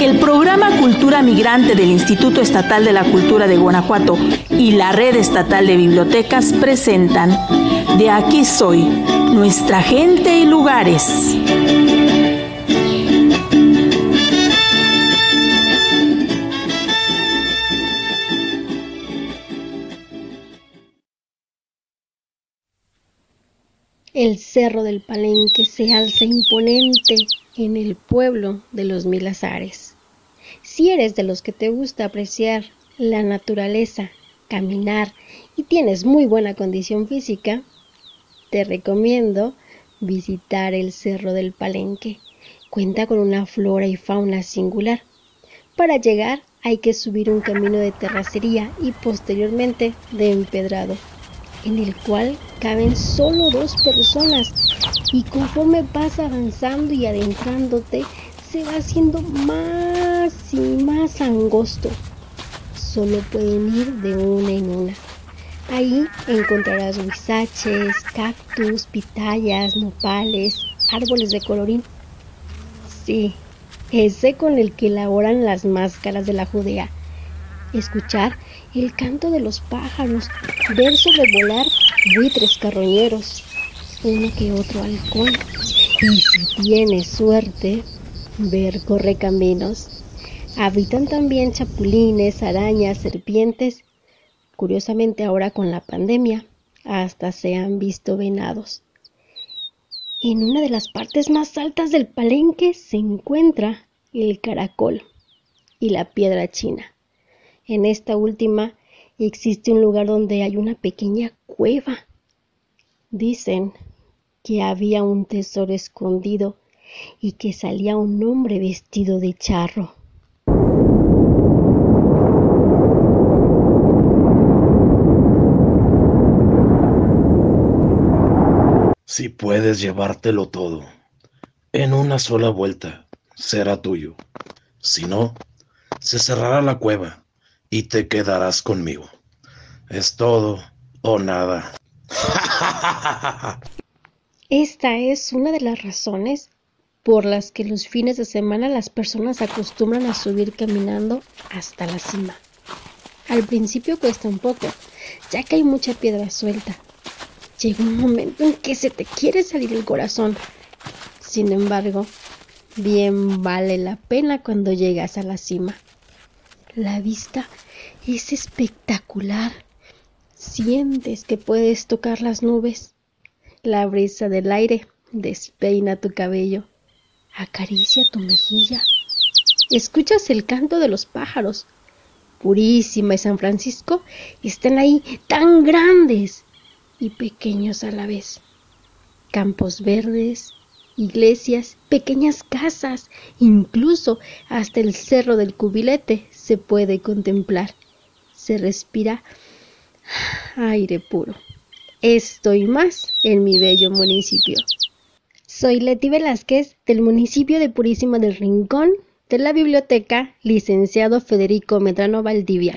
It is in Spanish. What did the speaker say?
El programa Cultura Migrante del Instituto Estatal de la Cultura de Guanajuato y la Red Estatal de Bibliotecas presentan De aquí soy, nuestra gente y lugares. El cerro del Palenque se alza imponente en el pueblo de los Milazares. Si eres de los que te gusta apreciar la naturaleza, caminar y tienes muy buena condición física, te recomiendo visitar el Cerro del Palenque. Cuenta con una flora y fauna singular. Para llegar hay que subir un camino de terracería y posteriormente de empedrado en el cual caben solo dos personas y conforme vas avanzando y adentrándote se va haciendo más y más angosto. Solo pueden ir de una en una. Ahí encontrarás huizaches, cactus, pitayas, nopales, árboles de colorín. Sí, ese con el que elaboran las máscaras de la Judea. Escuchar el canto de los pájaros, ver sobrevolar buitres carroñeros, uno que otro halcón, y si tienes suerte, ver correcaminos. Habitan también chapulines, arañas, serpientes. Curiosamente ahora con la pandemia, hasta se han visto venados. En una de las partes más altas del palenque se encuentra el caracol y la piedra china. En esta última existe un lugar donde hay una pequeña cueva. Dicen que había un tesoro escondido y que salía un hombre vestido de charro. Si puedes llevártelo todo, en una sola vuelta será tuyo. Si no, se cerrará la cueva y te quedarás conmigo. Es todo o nada. Esta es una de las razones por las que los fines de semana las personas acostumbran a subir caminando hasta la cima. Al principio cuesta un poco, ya que hay mucha piedra suelta. Llega un momento en que se te quiere salir el corazón. Sin embargo, bien vale la pena cuando llegas a la cima. La vista es espectacular. Sientes que puedes tocar las nubes. La brisa del aire despeina tu cabello, acaricia tu mejilla. Escuchas el canto de los pájaros. Purísima y San Francisco están ahí tan grandes y pequeños a la vez. Campos verdes, iglesias, pequeñas casas, incluso hasta el cerro del cubilete se puede contemplar. Se respira aire puro. Estoy más en mi bello municipio. Soy Leti Velázquez del municipio de Purísima del Rincón de la biblioteca Licenciado Federico Medrano Valdivia.